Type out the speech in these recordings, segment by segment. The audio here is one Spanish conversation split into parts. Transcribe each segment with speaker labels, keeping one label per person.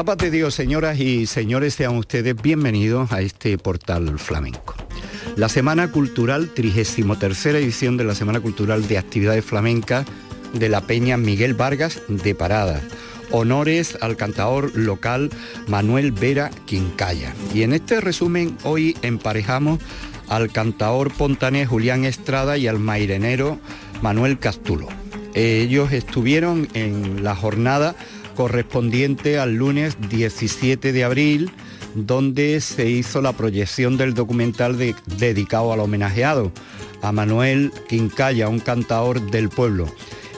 Speaker 1: la paz de Dios, señoras y señores, sean ustedes bienvenidos a este portal flamenco. La Semana Cultural, 33 edición de la Semana Cultural de Actividades Flamencas de la Peña Miguel Vargas de Paradas. Honores al cantador local Manuel Vera Quincaya. Y en este resumen hoy emparejamos al cantador pontanés Julián Estrada y al mairenero Manuel Castulo. Ellos estuvieron en la jornada correspondiente al lunes 17 de abril, donde se hizo la proyección del documental dedicado al homenajeado, a Manuel Quincaya, un cantador del pueblo.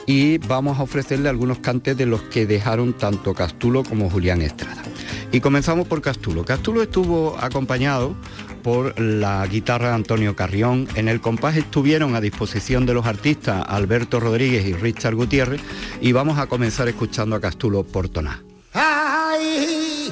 Speaker 1: Y vamos a ofrecerle algunos cantes de los que dejaron tanto Castulo como Julián Estrada. Y comenzamos por Castulo. Castulo estuvo acompañado por la guitarra de Antonio Carrión. En el compás estuvieron a disposición de los artistas Alberto Rodríguez y Richard Gutiérrez y vamos a comenzar escuchando a Castulo por toná.
Speaker 2: Ay,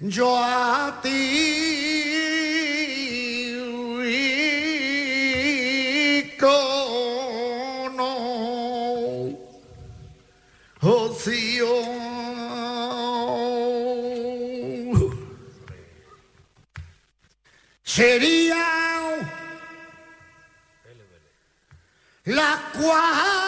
Speaker 2: yo a ti cono ocio sería la cuatro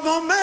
Speaker 2: Y como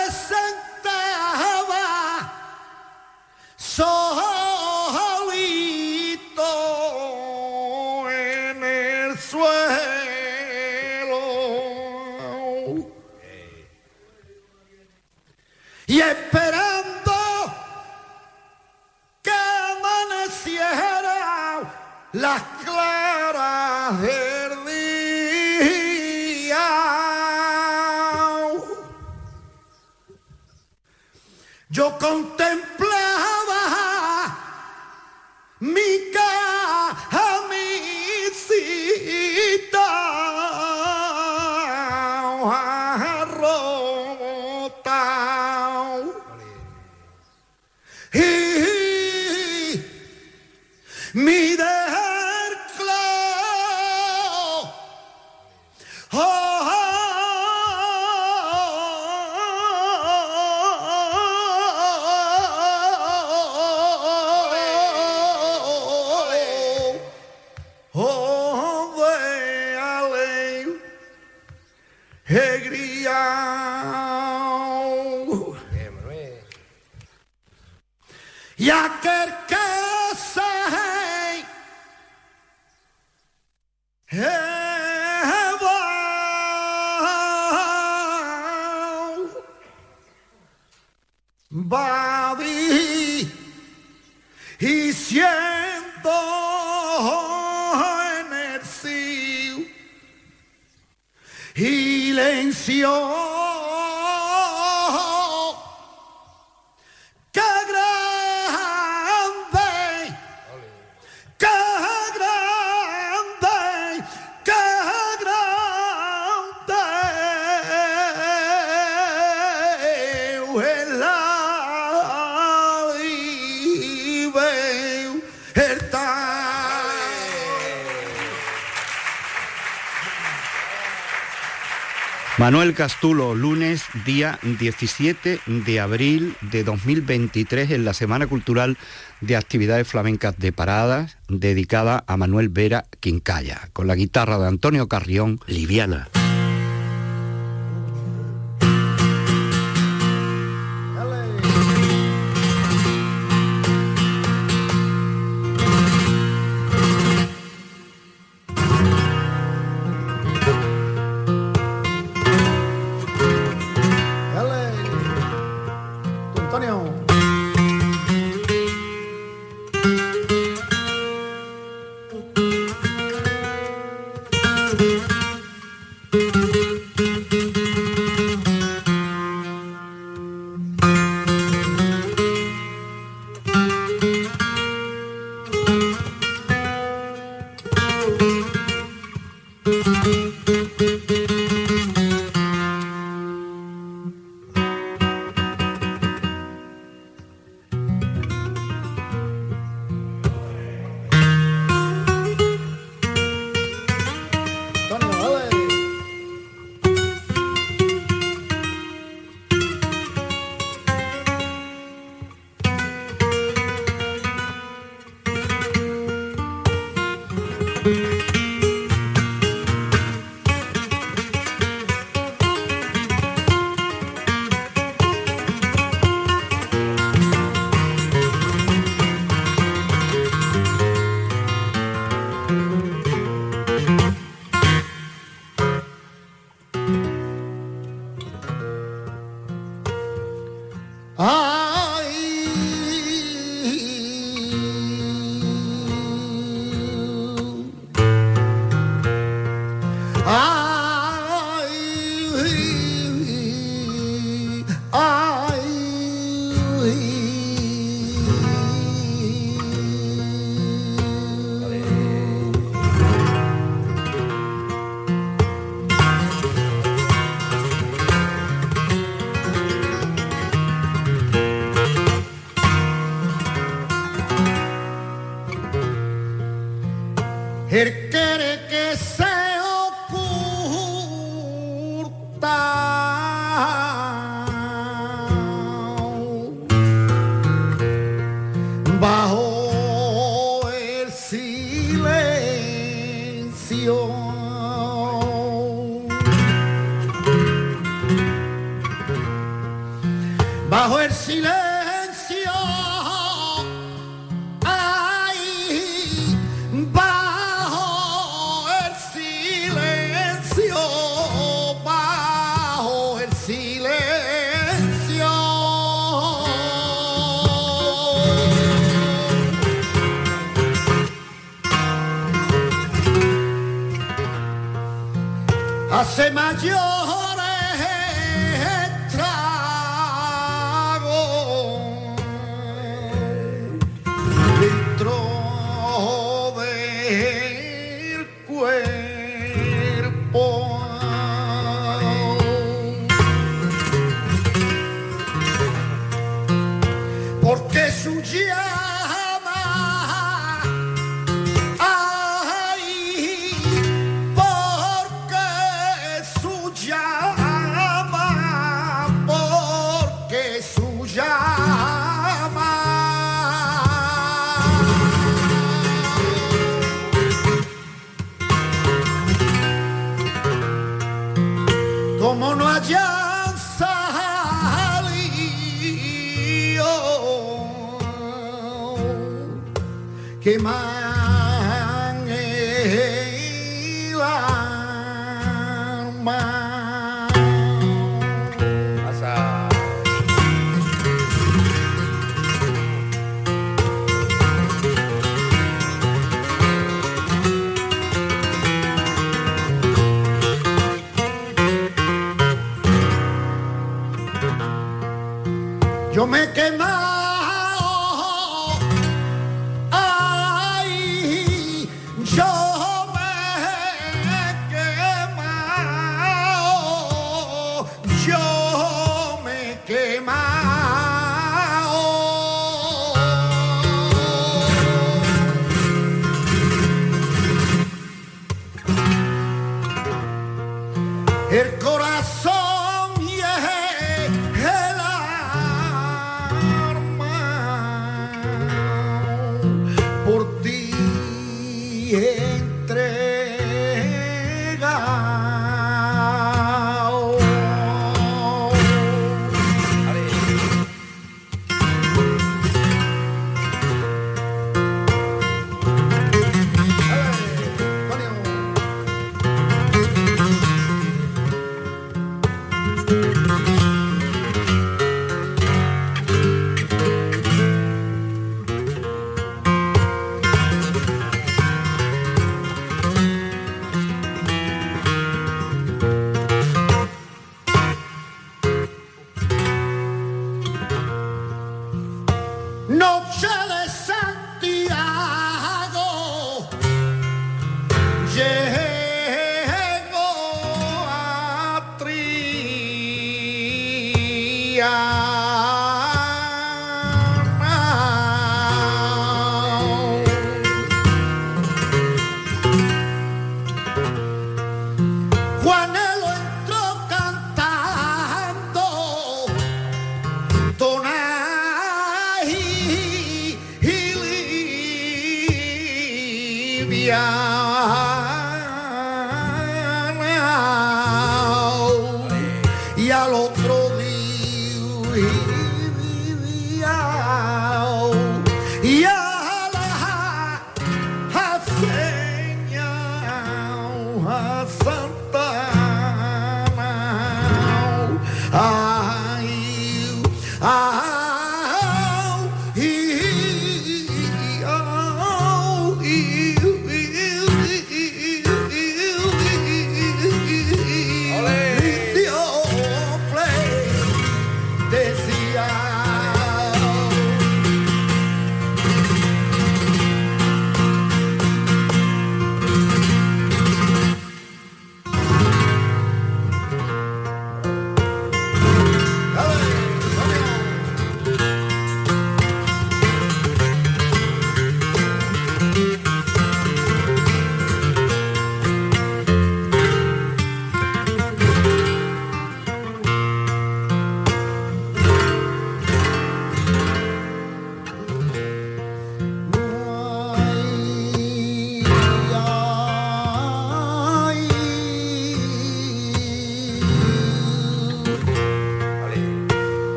Speaker 1: Manuel Castulo, lunes, día 17 de abril de 2023, en la Semana Cultural de Actividades Flamencas de Paradas, dedicada a Manuel Vera Quincaya, con la guitarra de Antonio Carrión, liviana.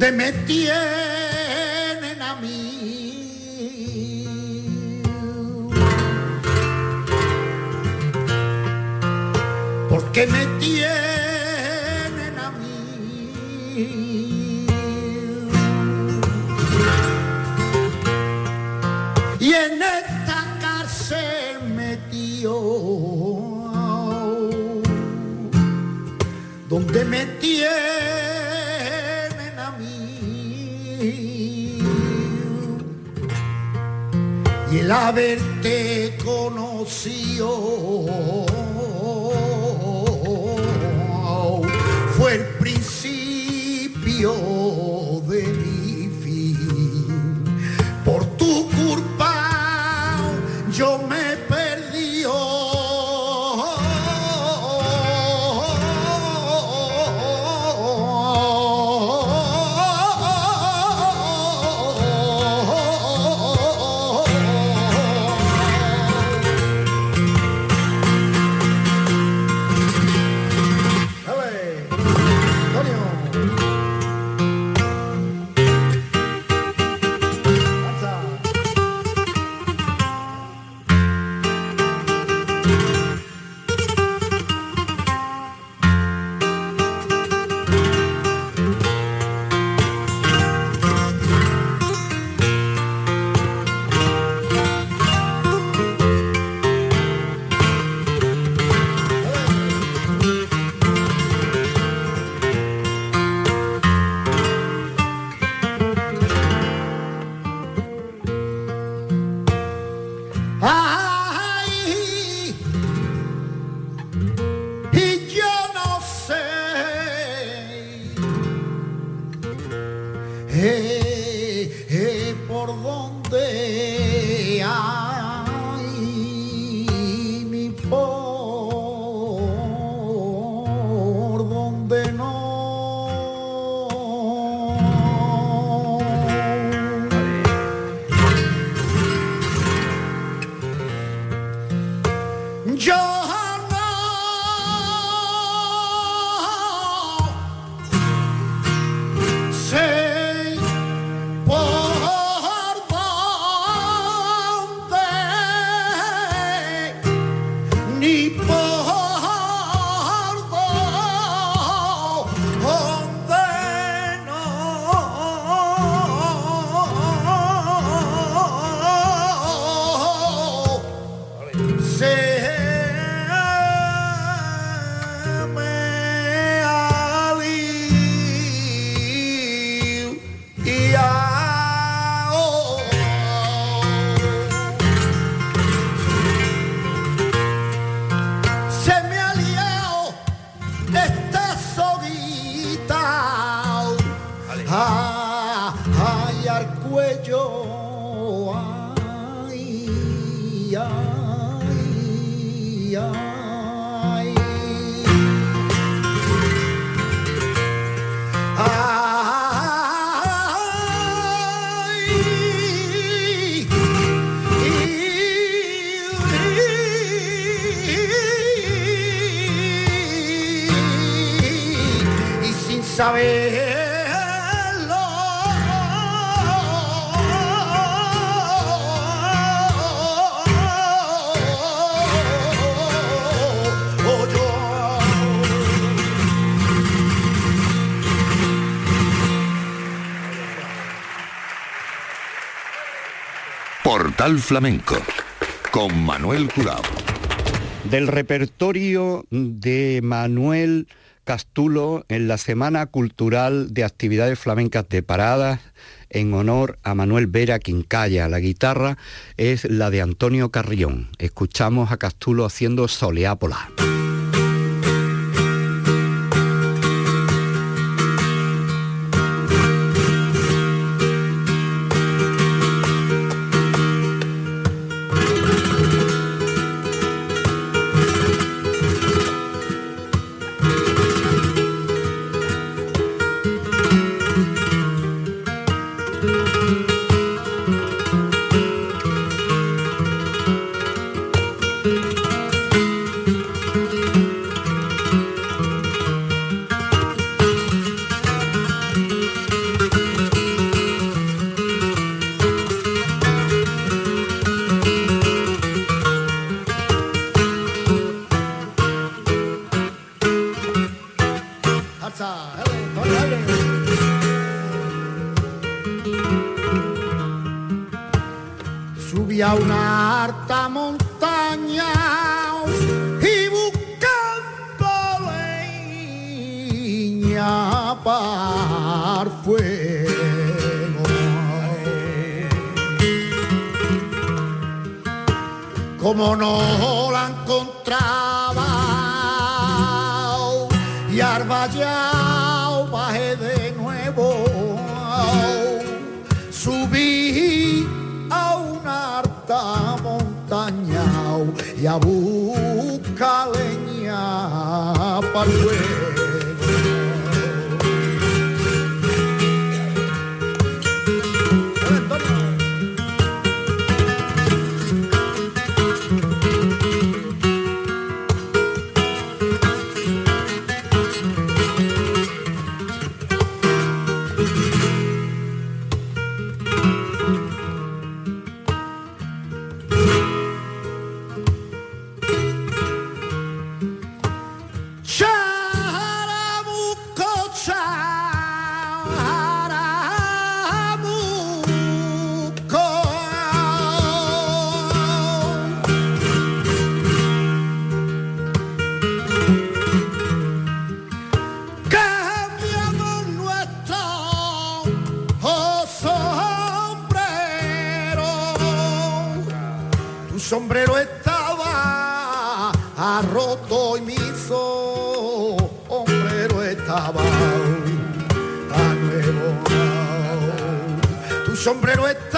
Speaker 2: Donde me tienen a mí. Porque me tienen el haberte conocido
Speaker 3: Portal Flamenco con Manuel Curao.
Speaker 1: Del repertorio de Manuel Castulo en la Semana Cultural de Actividades Flamencas de Paradas en honor a Manuel Vera Quincaya. La guitarra es la de Antonio Carrión. Escuchamos a Castulo haciendo Soleápola.
Speaker 2: a una harta montaña y buscando leña para fuego. Como no y a buscar leña para ha roto y mi sombrero estaba a nuevo. Tu sombrero estaba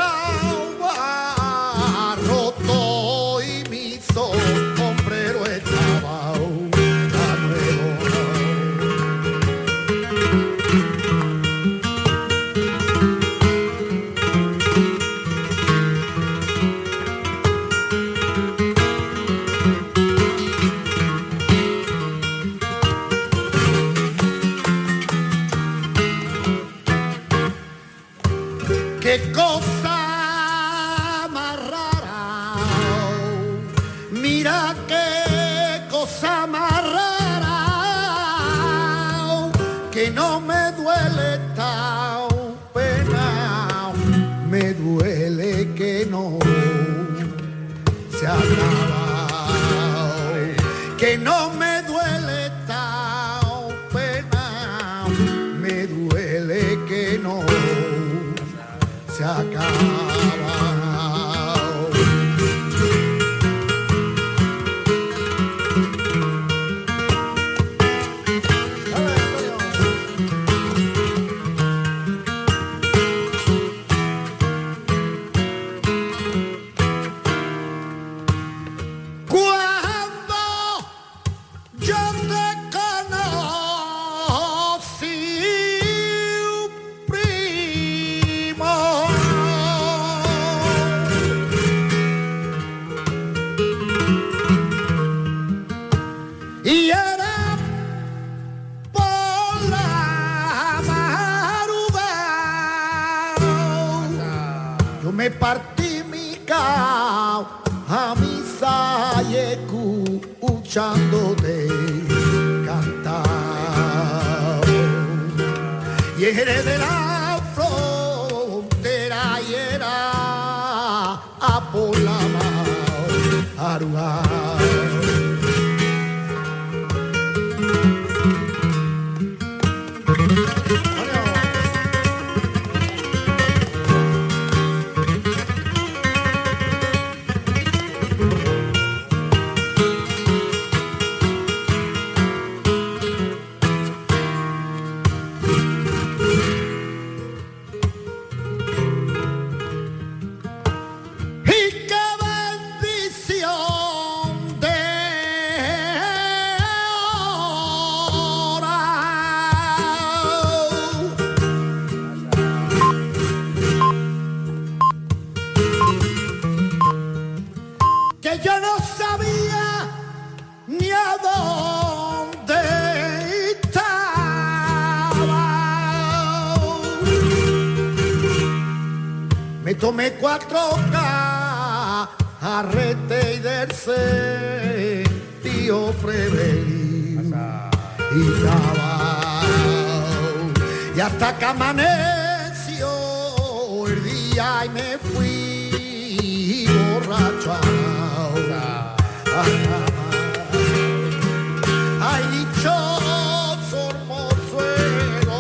Speaker 2: Hay dichoso hermosuelo,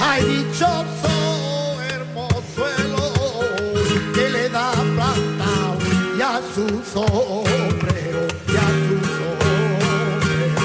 Speaker 2: hay dichoso hermosuelo que le da planta y a su sombrero, y a su sombrero.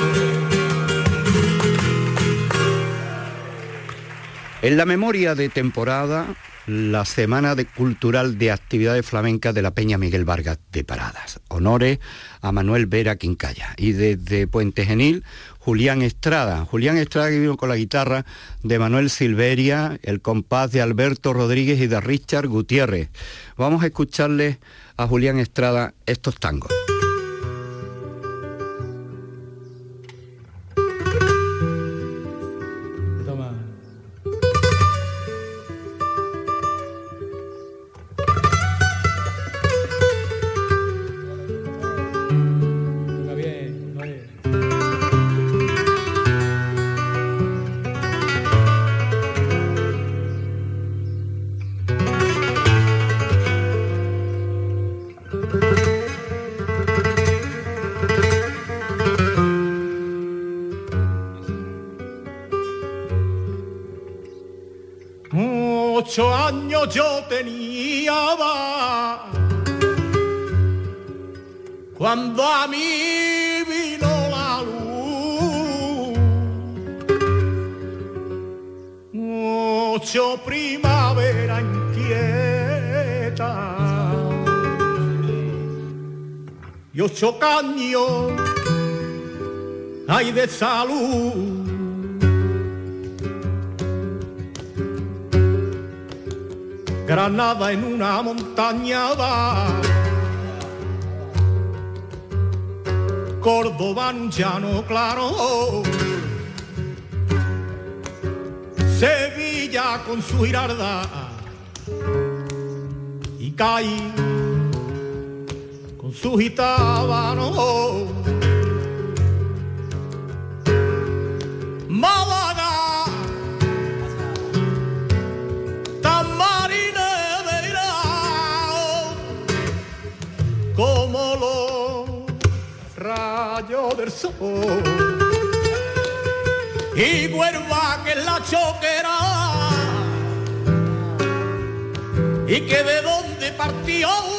Speaker 1: En la memoria de temporada, la Semana de Cultural de Actividades Flamencas de la Peña Miguel Vargas de Paradas. Honores a Manuel Vera Quincaya. Y desde Puente Genil, Julián Estrada. Julián Estrada que vino con la guitarra de Manuel Silveria, el compás de Alberto Rodríguez y de Richard Gutiérrez. Vamos a escucharle a Julián Estrada estos tangos.
Speaker 4: Y ocho caños hay de salud. Granada en una montaña va. Córdoba en llano claro. Sevilla con su girarda y Caí con su gitábano. del sol. Y vuelva que la choquera y que de donde partió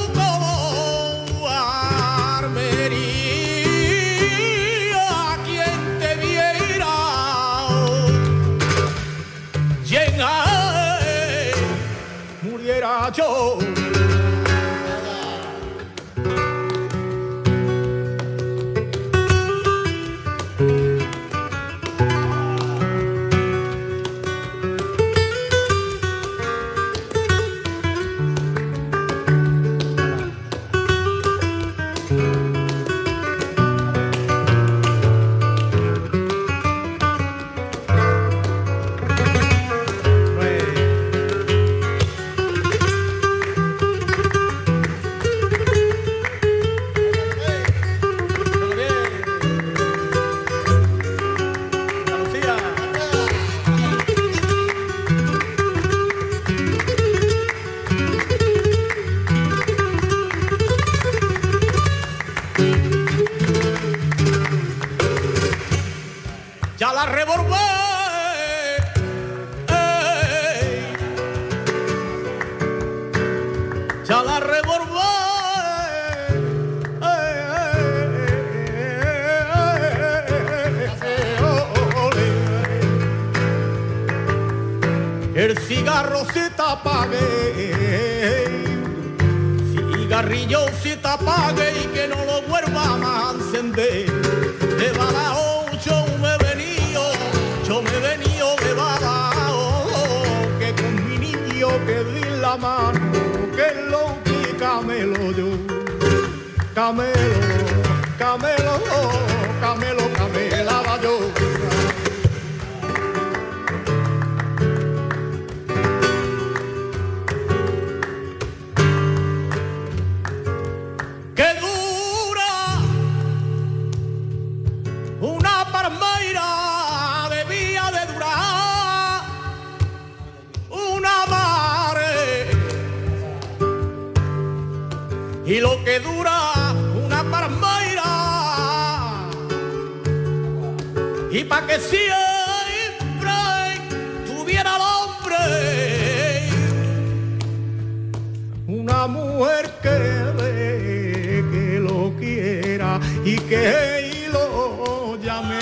Speaker 4: una mujer que, ve que lo quiera y que y lo llame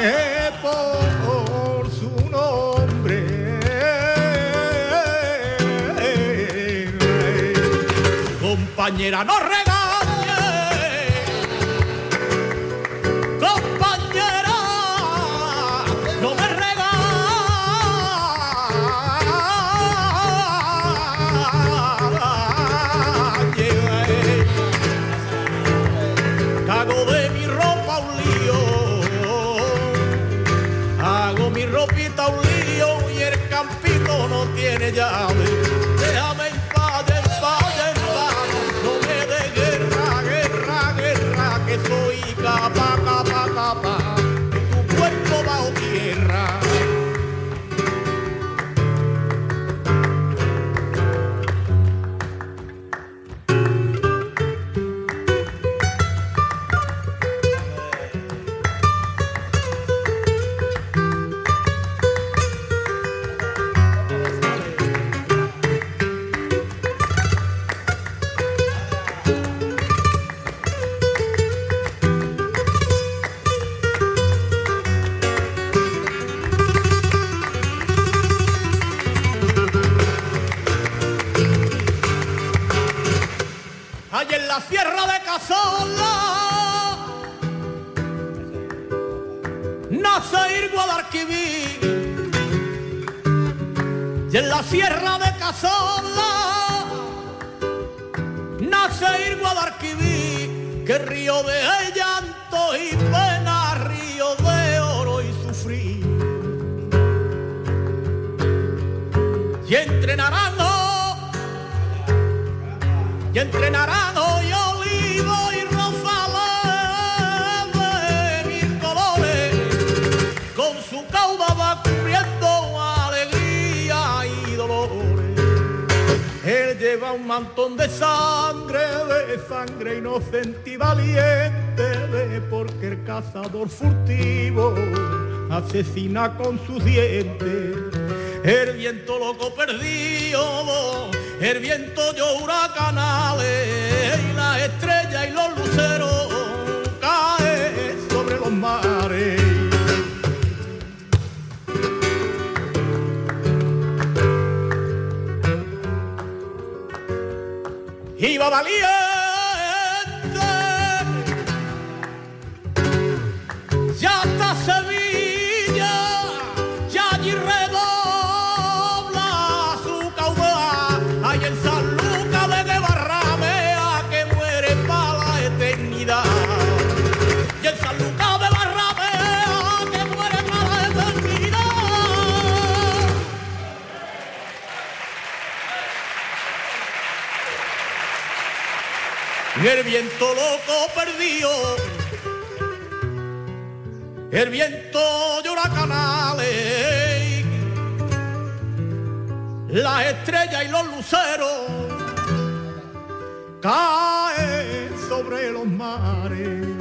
Speaker 4: por su nombre. Compañera, no que río de llanto y pena, río de oro y sufrir. Y entrenarán y entrenarán hoy olivo y rosales de mil colores, con su cauda va cubriendo alegría y dolores. Él lleva un mantón de sangre asesina con sus dientes. El viento loco perdido, el viento yo huracanales, y las estrellas y los luceros caen sobre los mares. Iba valiente el viento loco perdido, el viento de huracanales, las estrellas y los luceros caen sobre los mares.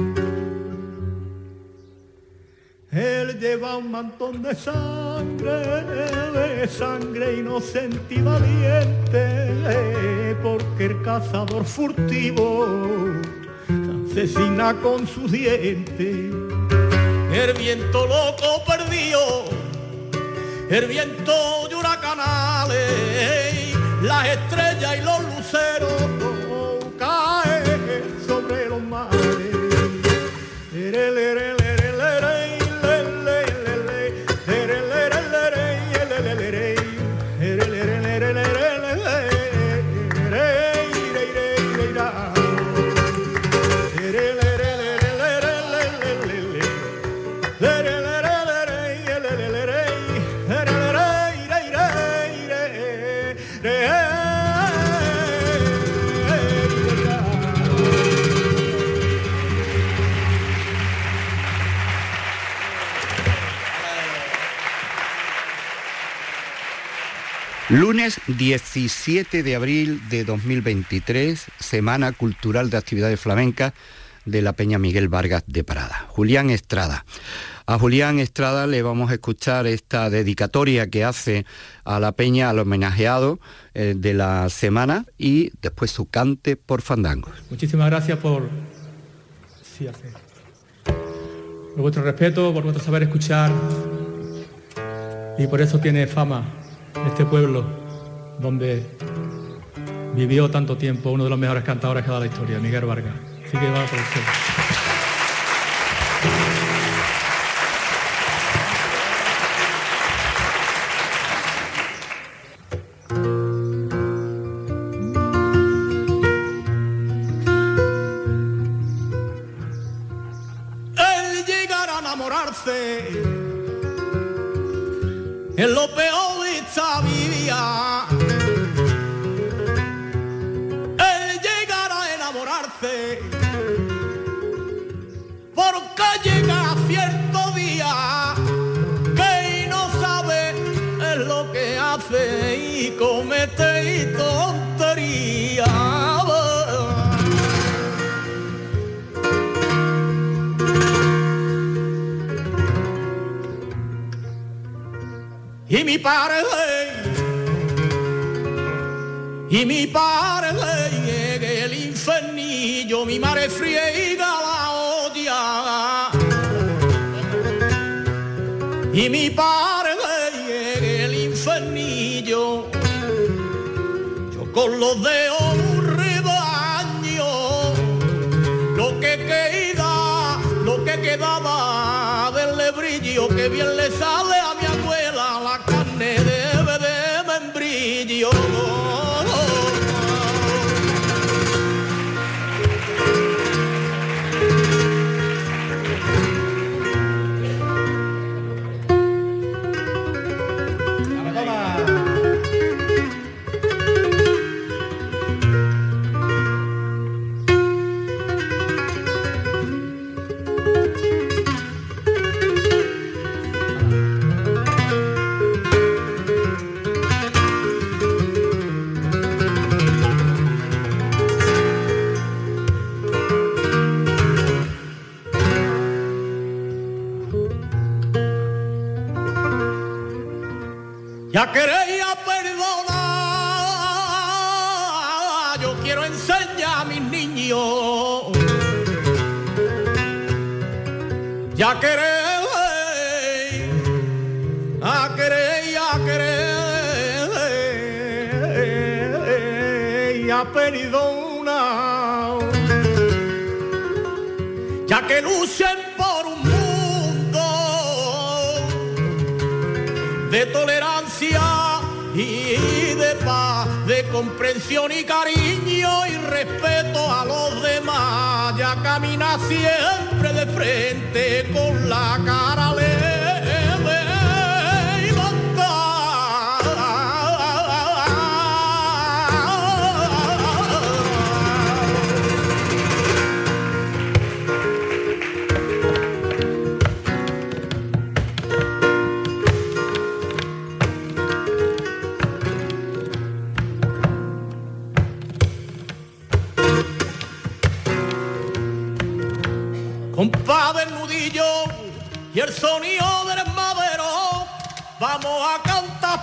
Speaker 4: Él lleva un mantón de sangre, de sangre inocente y valiente, porque el cazador furtivo asesina con sus dientes. El viento loco perdió, el viento de huracanales, las estrellas y los luceros
Speaker 1: Lunes 17 de abril de 2023, Semana Cultural de Actividades Flamencas de la Peña Miguel Vargas de Parada. Julián Estrada. A Julián Estrada le vamos a escuchar esta dedicatoria que hace a la Peña, al homenajeado eh, de la semana y después su cante por fandango.
Speaker 4: Muchísimas gracias por... Sí. Por vuestro respeto, por vuestro saber escuchar y por eso tiene fama este pueblo donde vivió tanto tiempo uno de los mejores cantadores que ha dado la historia, Miguel Vargas. Así que va.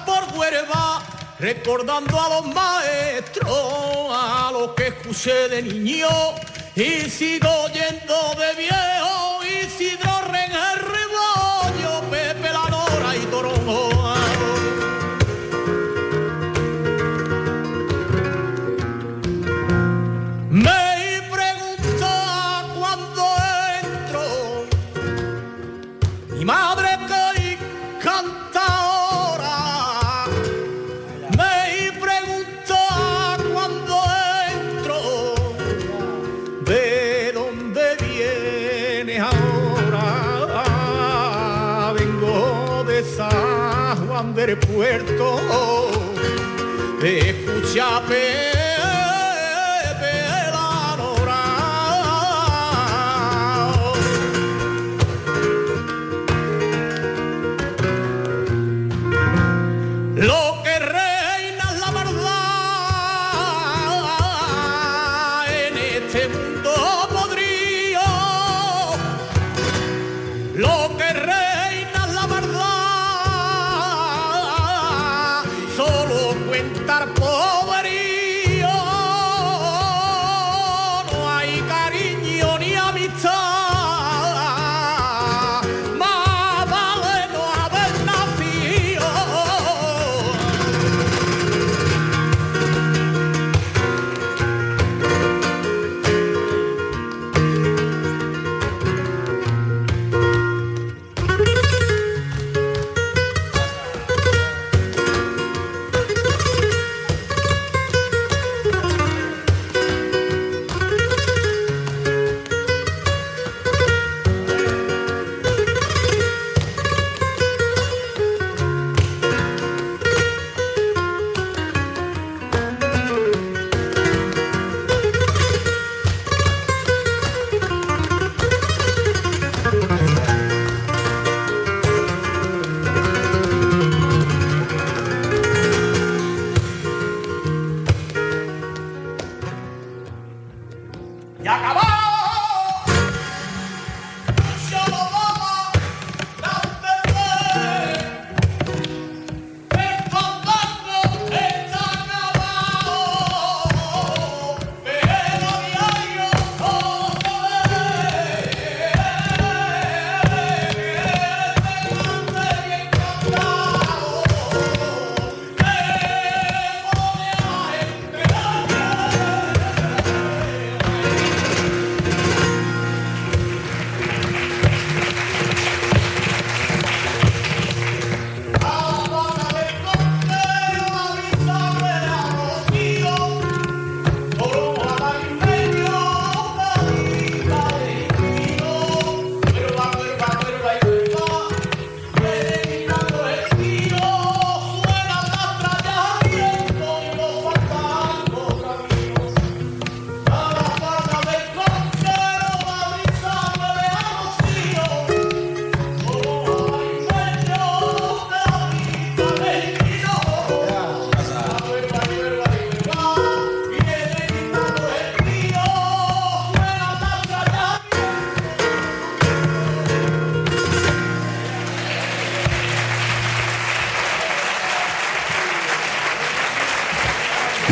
Speaker 4: por Huerva, recordando a los maestros, a los que escuché de niño y sigo yendo de viejo. shopping.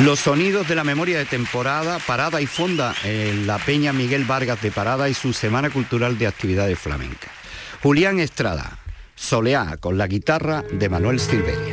Speaker 1: Los sonidos de la memoria de temporada, Parada y Fonda en la Peña Miguel Vargas de Parada y su Semana Cultural de Actividades Flamencas. Julián Estrada, Soleá con la guitarra de Manuel Silveria.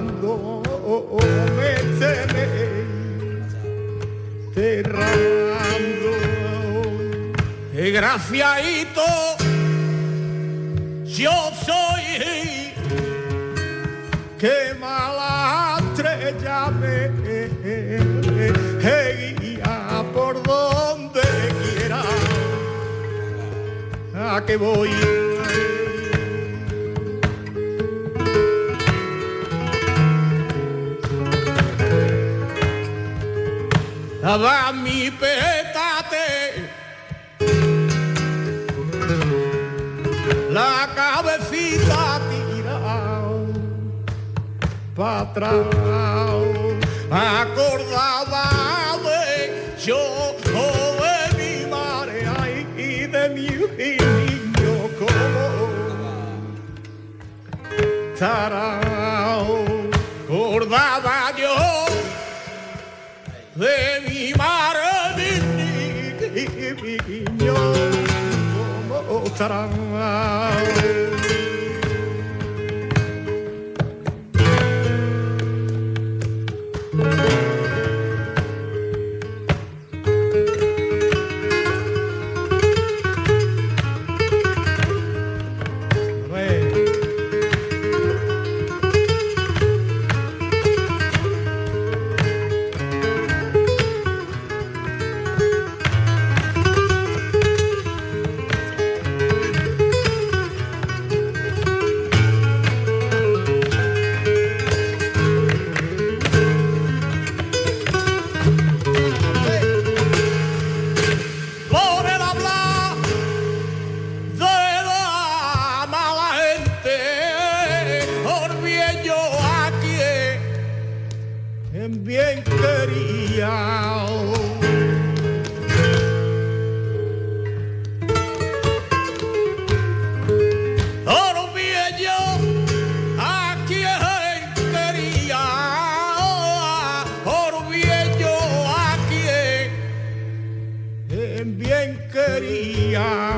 Speaker 4: cuando me tenéis yo soy que mala estrella me guía por donde quiera. ¿A que voy? va mi pétate. La cabecita tirado para atrás, acordaba de yo de mi madre y de mi niño como tarao, acordaba yo de ta-da. quería,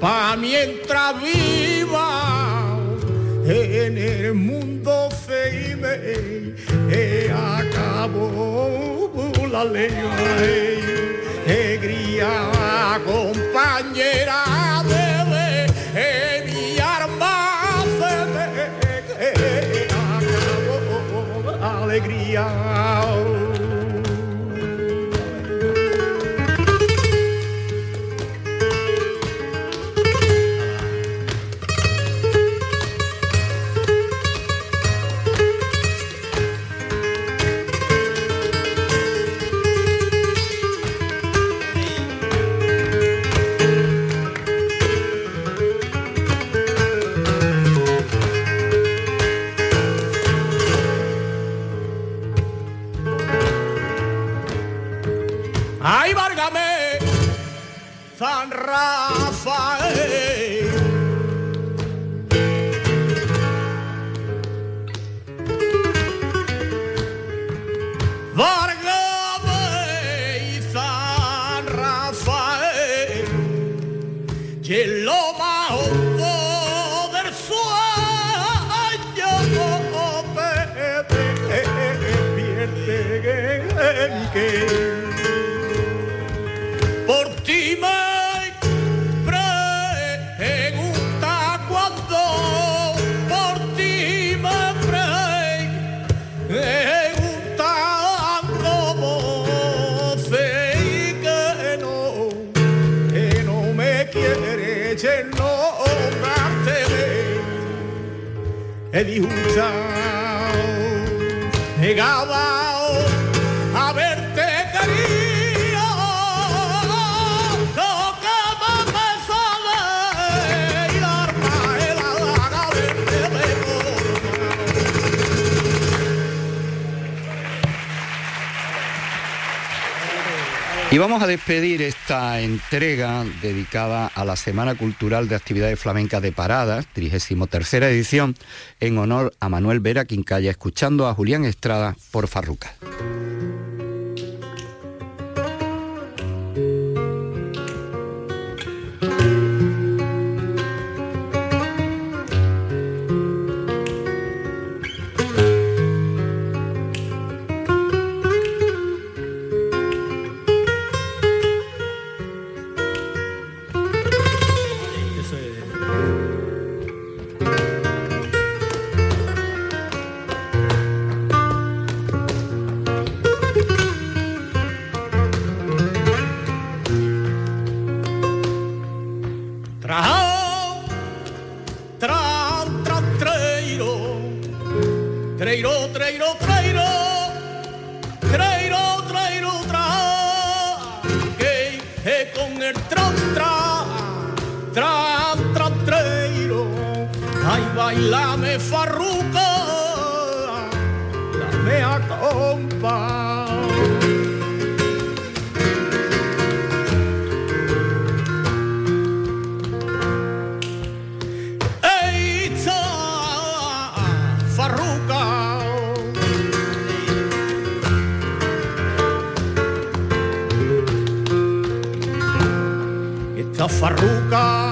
Speaker 4: para mientras viva en el mundo se me e acabó la ley, alegría compañera. lleno battere e di Hutsa e Gava.
Speaker 1: Y vamos a despedir esta entrega dedicada a la Semana Cultural de Actividades Flamencas de Paradas, 33 edición, en honor a Manuel Vera Quincalla, escuchando a Julián Estrada por Farruca.
Speaker 4: Farruca